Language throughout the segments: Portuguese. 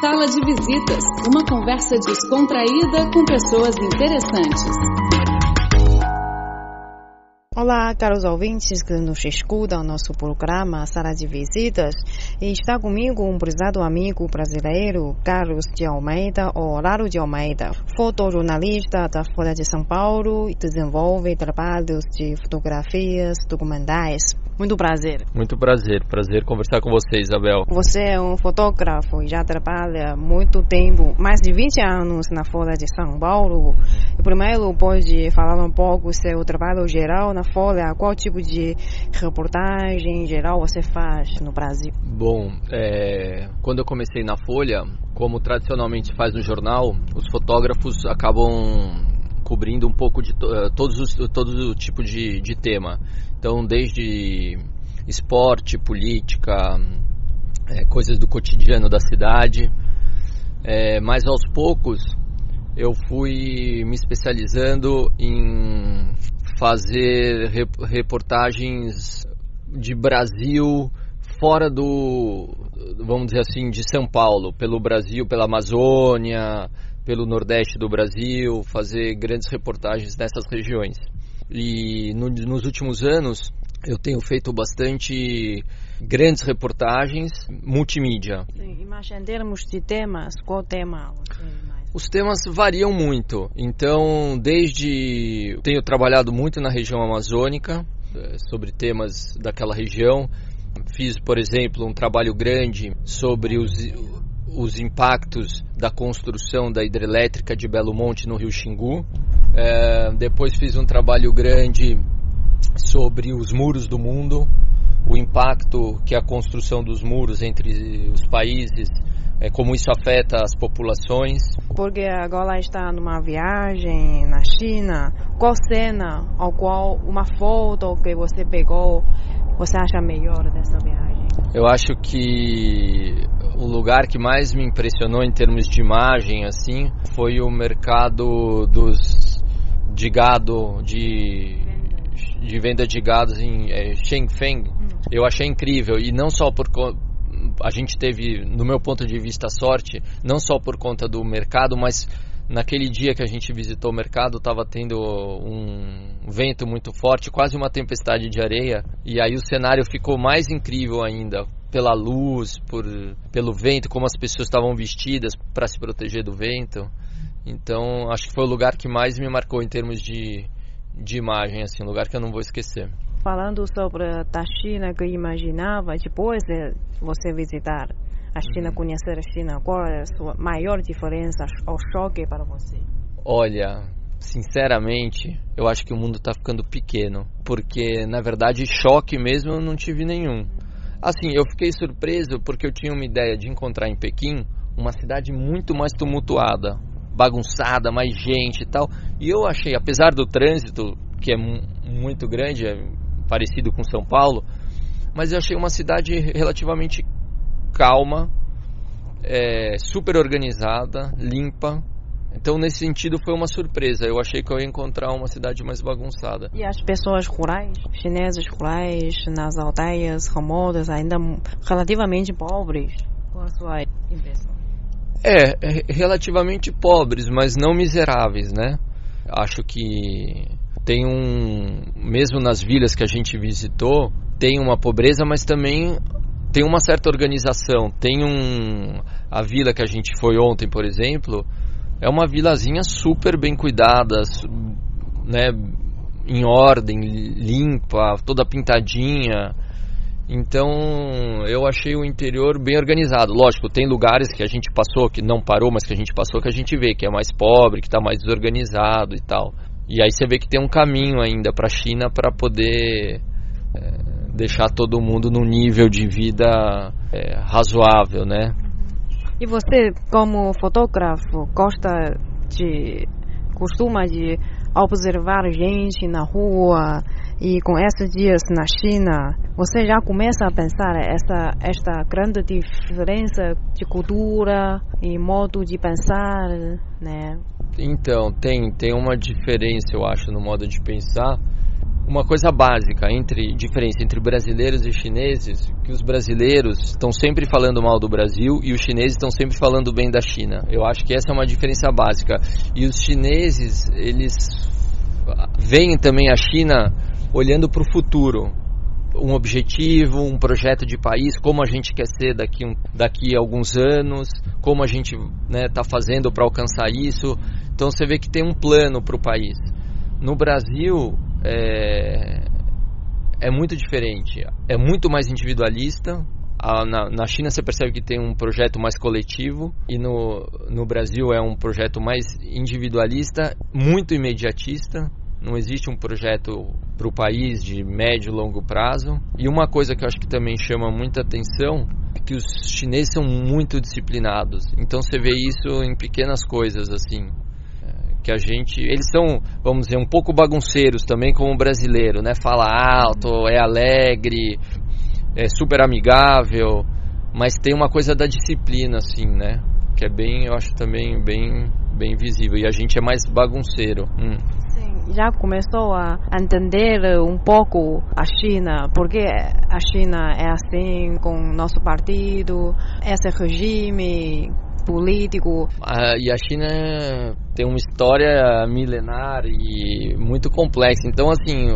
Sala de Visitas, uma conversa descontraída com pessoas interessantes. Olá, caros ouvintes que nos escutam nosso programa Sala de Visitas. E está comigo um prezado amigo brasileiro, Carlos de Almeida, ou Laro de Almeida, fotojornalista da Folha de São Paulo e desenvolve trabalhos de fotografias documentais. Muito prazer. Muito prazer, prazer conversar com você, Isabel. Você é um fotógrafo e já trabalha muito tempo, mais de 20 anos na Folha de São Paulo. E primeiro pode falar um pouco seu trabalho geral na Folha, qual tipo de reportagem geral você faz no Brasil? Bom, é, quando eu comecei na Folha, como tradicionalmente faz no jornal, os fotógrafos acabam cobrindo um pouco de uh, todos os, todo o tipo de, de tema. Então, desde esporte, política, é, coisas do cotidiano da cidade. É, mas aos poucos eu fui me especializando em fazer reportagens de Brasil fora do, vamos dizer assim, de São Paulo, pelo Brasil, pela Amazônia, pelo Nordeste do Brasil, fazer grandes reportagens nessas regiões. E no, nos últimos anos eu tenho feito bastante grandes reportagens multimídia. Sim, mas em termos de temas, qual tema? Os temas variam muito. Então, desde tenho trabalhado muito na região amazônica eh, sobre temas daquela região. Fiz, por exemplo, um trabalho grande sobre os os impactos da construção da hidrelétrica de Belo Monte no Rio Xingu. É, depois fiz um trabalho grande sobre os muros do mundo, o impacto que a construção dos muros entre os países, é, como isso afeta as populações. Porque agora está numa viagem na China, qual cena ou qual uma foto que você pegou você acha melhor dessa viagem? Eu acho que o lugar que mais me impressionou em termos de imagem assim foi o mercado dos de gado de de venda de gados em é, Shenzhen. Eu achei incrível. E não só por a gente teve, no meu ponto de vista, sorte, não só por conta do mercado, mas naquele dia que a gente visitou o mercado estava tendo um vento muito forte, quase uma tempestade de areia, e aí o cenário ficou mais incrível ainda pela luz, por, pelo vento, como as pessoas estavam vestidas para se proteger do vento. Então, acho que foi o lugar que mais me marcou em termos de, de imagem, assim, um lugar que eu não vou esquecer. Falando sobre a China que eu imaginava, depois de você visitar a China, uhum. conhecer a China, qual é a sua maior diferença ou choque para você? Olha, sinceramente, eu acho que o mundo está ficando pequeno, porque na verdade choque mesmo eu não tive nenhum. Assim, eu fiquei surpreso porque eu tinha uma ideia de encontrar em Pequim uma cidade muito mais tumultuada, bagunçada, mais gente e tal. E eu achei, apesar do trânsito, que é muito grande, é parecido com São Paulo, mas eu achei uma cidade relativamente calma, é, super organizada, limpa, então, nesse sentido, foi uma surpresa. Eu achei que eu ia encontrar uma cidade mais bagunçada. E as pessoas rurais, chinesas rurais, nas aldeias remotas, ainda relativamente pobres? Qual a sua impressão? É, é, relativamente pobres, mas não miseráveis, né? Acho que tem um. Mesmo nas vilas que a gente visitou, tem uma pobreza, mas também tem uma certa organização. Tem um. A vila que a gente foi ontem, por exemplo é uma vilazinha super bem cuidada, né, em ordem, limpa, toda pintadinha. Então eu achei o interior bem organizado. Lógico, tem lugares que a gente passou, que não parou, mas que a gente passou, que a gente vê que é mais pobre, que está mais desorganizado e tal. E aí você vê que tem um caminho ainda para a China para poder é, deixar todo mundo num nível de vida é, razoável, né? E você, como fotógrafo, gosta de. costuma de observar gente na rua e com esses dias na China, você já começa a pensar essa esta grande diferença de cultura e modo de pensar, né? Então, tem tem uma diferença, eu acho, no modo de pensar, uma coisa básica entre diferença entre brasileiros e chineses, que os brasileiros estão sempre falando mal do Brasil e os chineses estão sempre falando bem da China. Eu acho que essa é uma diferença básica. E os chineses, eles veem também a China olhando para o futuro, um objetivo, um projeto de país, como a gente quer ser daqui, um, daqui a alguns anos, como a gente está né, tá fazendo para alcançar isso. Então você vê que tem um plano para o país. No Brasil, é, é muito diferente. É muito mais individualista. na, na, China você percebe que tem um projeto mais coletivo e no, no Brasil é um projeto mais individualista, muito imediatista. Não existe um projeto para o país de médio e longo prazo. E uma coisa que eu acho que também chama muita atenção é que os chineses são muito disciplinados. Então você vê isso em pequenas coisas assim que a gente. Eles são, vamos dizer, um pouco bagunceiros também, como o brasileiro, né? Fala alto, é alegre, é super amigável, mas tem uma coisa da disciplina, assim, né? Que é bem, eu acho também bem, bem visível. E a gente é mais bagunceiro. Hum. Sim, já começou a entender um pouco a China, porque a China é assim com nosso partido, esse regime político. Ah, e a China tem uma história milenar e muito complexa. Então, assim,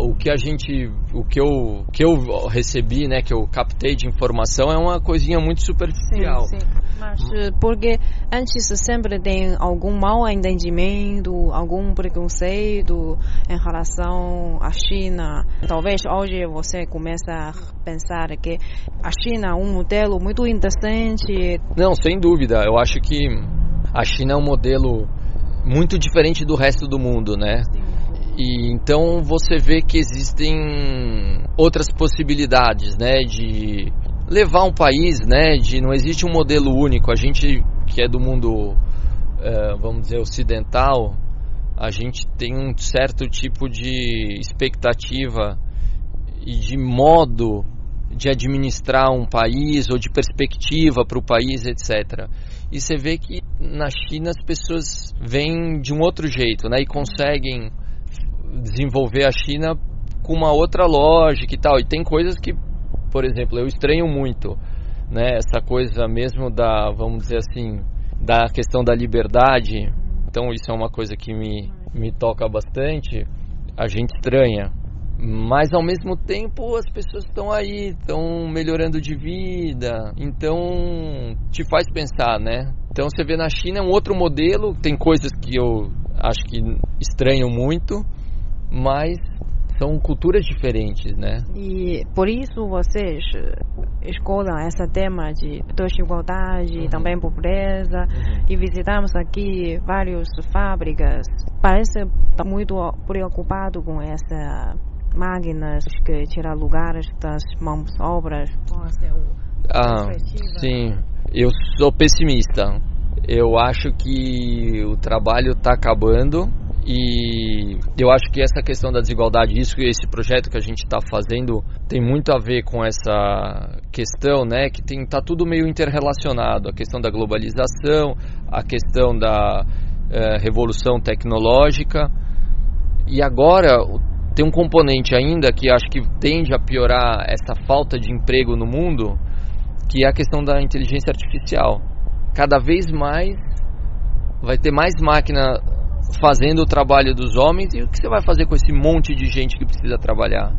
o que a gente, o que eu, que eu recebi, né, que eu captei de informação é uma coisinha muito superficial. Sim, sim. Mas porque antes sempre tem algum mal entendimento, algum preconceito em relação à China. Talvez hoje você comece a pensar que a China é um modelo muito interessante. Não, sem dúvida. Eu acho que a China é um modelo muito diferente do resto do mundo, né? Sim. E então você vê que existem outras possibilidades, né, de levar um país, né, de não existe um modelo único. A gente que é do mundo, é, vamos dizer, ocidental, a gente tem um certo tipo de expectativa e de modo de administrar um país ou de perspectiva para o país, etc. E você vê que na China as pessoas vêm de um outro jeito, né, e conseguem desenvolver a China com uma outra lógica e tal. E tem coisas que, por exemplo, eu estranho muito, né? Essa coisa mesmo da, vamos dizer assim, da questão da liberdade. Então isso é uma coisa que me, me toca bastante. A gente estranha. Mas ao mesmo tempo as pessoas estão aí, estão melhorando de vida. Então te faz pensar, né? Então você vê na China é um outro modelo, tem coisas que eu acho que estranho muito, mas são culturas diferentes, né? E por isso vocês escolhem esse tema de desigualdade, uhum. também pobreza, uhum. e visitamos aqui várias fábricas. Parece muito preocupado com essas máquinas que tiram lugares das mãos obras. Ah, sim, eu sou pessimista. Eu acho que o trabalho está acabando e eu acho que essa questão da desigualdade, isso esse projeto que a gente está fazendo tem muito a ver com essa questão, né? Que tem tá tudo meio interrelacionado, a questão da globalização, a questão da eh, revolução tecnológica e agora tem um componente ainda que acho que tende a piorar essa falta de emprego no mundo, que é a questão da inteligência artificial. Cada vez mais vai ter mais máquina fazendo o trabalho dos homens e o que você vai fazer com esse monte de gente que precisa trabalhar?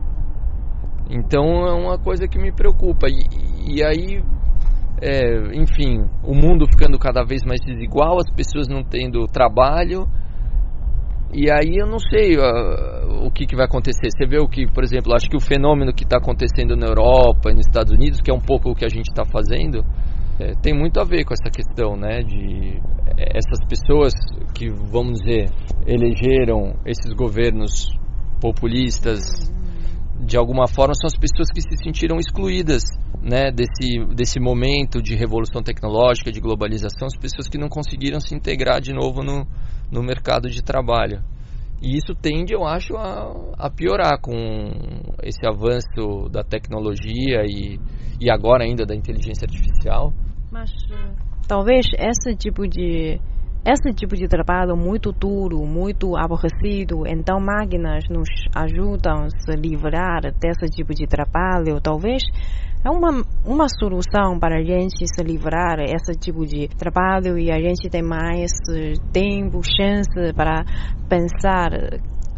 Então é uma coisa que me preocupa. E, e aí, é, enfim, o mundo ficando cada vez mais desigual, as pessoas não tendo trabalho. E aí eu não sei uh, o que, que vai acontecer. Você vê o que, por exemplo, acho que o fenômeno que está acontecendo na Europa e nos Estados Unidos, que é um pouco o que a gente está fazendo, é, tem muito a ver com essa questão, né? De é, essas pessoas que, vamos dizer, elegeram esses governos populistas, de alguma forma são as pessoas que se sentiram excluídas né, desse, desse momento de revolução tecnológica, de globalização, as pessoas que não conseguiram se integrar de novo no, no mercado de trabalho. E isso tende, eu acho, a, a piorar com esse avanço da tecnologia e, e agora ainda da inteligência artificial. Mas talvez esse tipo de esse tipo de trabalho muito duro, muito aborrecido, então máquinas nos ajudam a se livrar desse tipo de trabalho, talvez é uma, uma solução para a gente se livrar desse tipo de trabalho e a gente tem mais tempo, chance para pensar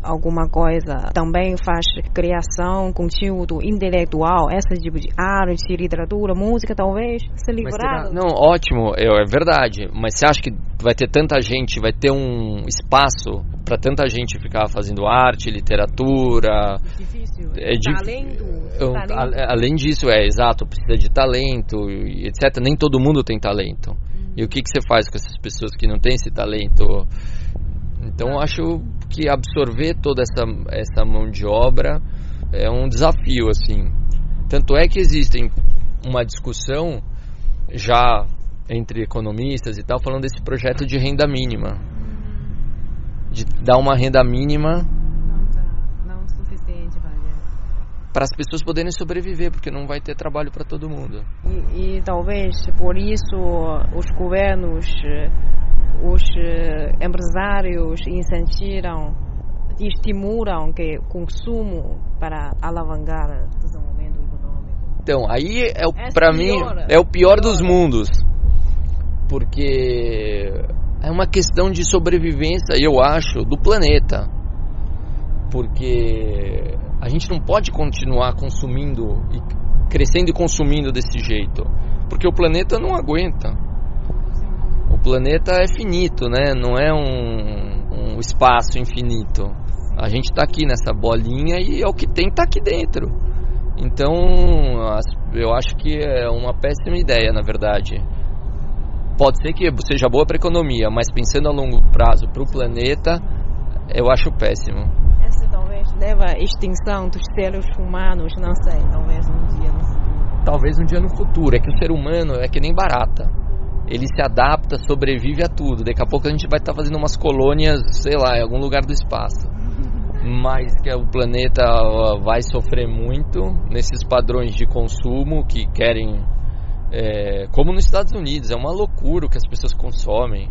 alguma coisa. Também faz criação, conteúdo intelectual, esse tipo de arte, literatura, música, talvez se livrar. Não, ótimo, é, é verdade. Mas você acha que vai ter tanta gente, vai ter um espaço para tanta gente ficar fazendo arte, literatura? É difícil. É talento. Eu, talento. além disso, é exato, precisa de talento, etc. Nem todo mundo tem talento. Uhum. E o que, que você faz com essas pessoas que não têm esse talento? Então acho que absorver toda essa, essa mão de obra é um desafio, assim. Tanto é que existe uma discussão já entre economistas e tal, falando desse projeto de renda mínima. De dar uma renda mínima Não, tá, para as pessoas poderem sobreviver, porque não vai ter trabalho para todo mundo. E, e talvez por isso os governos os empresários incentivam, estimulam que consumo para alavancar o desenvolvimento econômico. Então, aí é para mim é o pior, pior dos mundos, porque é uma questão de sobrevivência, eu acho, do planeta, porque a gente não pode continuar consumindo e crescendo e consumindo desse jeito, porque o planeta não aguenta planeta é finito, né? Não é um, um espaço infinito. A gente está aqui nessa bolinha e é o que tem está aqui dentro. Então, eu acho que é uma péssima ideia, na verdade. Pode ser que seja boa para a economia, mas pensando a longo prazo para o planeta, eu acho péssimo. Essa talvez leva à extinção dos seres humanos, não sei, talvez um dia no futuro. Talvez um dia no futuro. É que o ser humano é que nem barata ele se adapta, sobrevive a tudo. Daqui a pouco a gente vai estar tá fazendo umas colônias, sei lá, em algum lugar do espaço. Mas que o planeta vai sofrer muito nesses padrões de consumo que querem. É, como nos Estados Unidos, é uma loucura o que as pessoas consomem.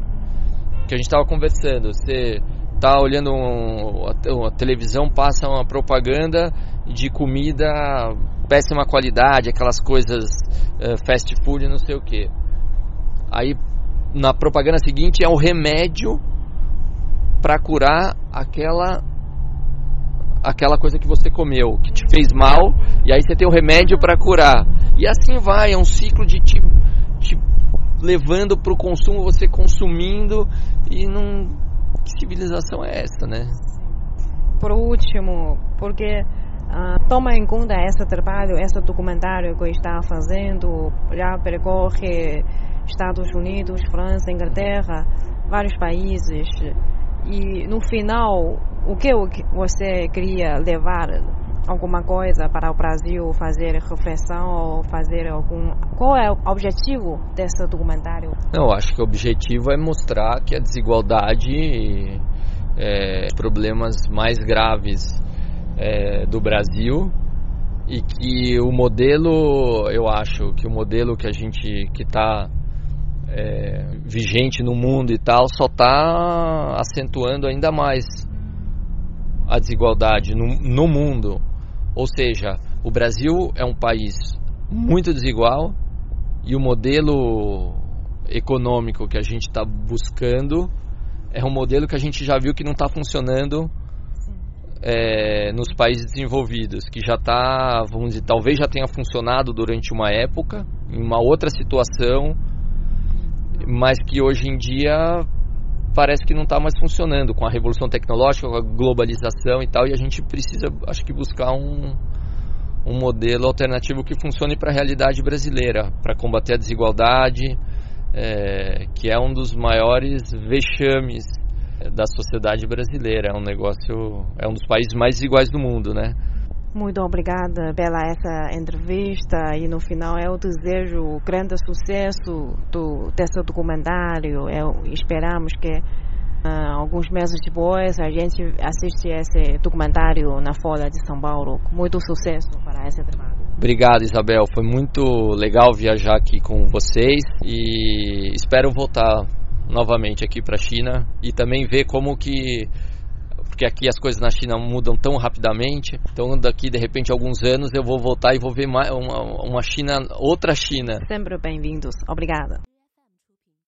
Que a gente estava conversando, você tá olhando um, a, a televisão, passa uma propaganda de comida péssima qualidade, aquelas coisas uh, fast food, não sei o que Aí na propaganda seguinte é o remédio para curar aquela aquela coisa que você comeu, que te fez mal, e aí você tem o remédio para curar. E assim vai, é um ciclo de te, te levando para o consumo, você consumindo, e não. Que civilização é essa, né? Por último, porque uh, toma em conta esse trabalho, esse documentário que está fazendo, já percorre Estados Unidos, França, Inglaterra, vários países. E no final, o que você queria levar alguma coisa para o Brasil fazer reflexão ou fazer algum qual é o objetivo desse documentário? Não, acho que o objetivo é mostrar que a desigualdade é problemas mais graves é, do Brasil e que o modelo, eu acho que o modelo que a gente que está é, vigente no mundo e tal só está acentuando ainda mais a desigualdade no, no mundo. Ou seja, o Brasil é um país muito desigual e o modelo econômico que a gente está buscando é um modelo que a gente já viu que não está funcionando é, nos países desenvolvidos, que já está, vamos dizer, talvez já tenha funcionado durante uma época, em uma outra situação, mas que hoje em dia parece que não está mais funcionando com a revolução tecnológica, com a globalização e tal, e a gente precisa, acho que, buscar um, um modelo alternativo que funcione para a realidade brasileira, para combater a desigualdade, é, que é um dos maiores vexames da sociedade brasileira. É um negócio, é um dos países mais desiguais do mundo, né? Muito obrigada pela essa entrevista e no final eu desejo grande sucesso do, desse documentário. Eu, esperamos que uh, alguns meses depois a gente assiste esse documentário na Folha de São Paulo. Muito sucesso para esse trabalho. Obrigado, Isabel. Foi muito legal viajar aqui com vocês e espero voltar novamente aqui para a China e também ver como que porque aqui as coisas na China mudam tão rapidamente. Então daqui de repente alguns anos eu vou voltar e vou ver uma, uma, China, outra China. Sempre bem-vindos. Obrigada.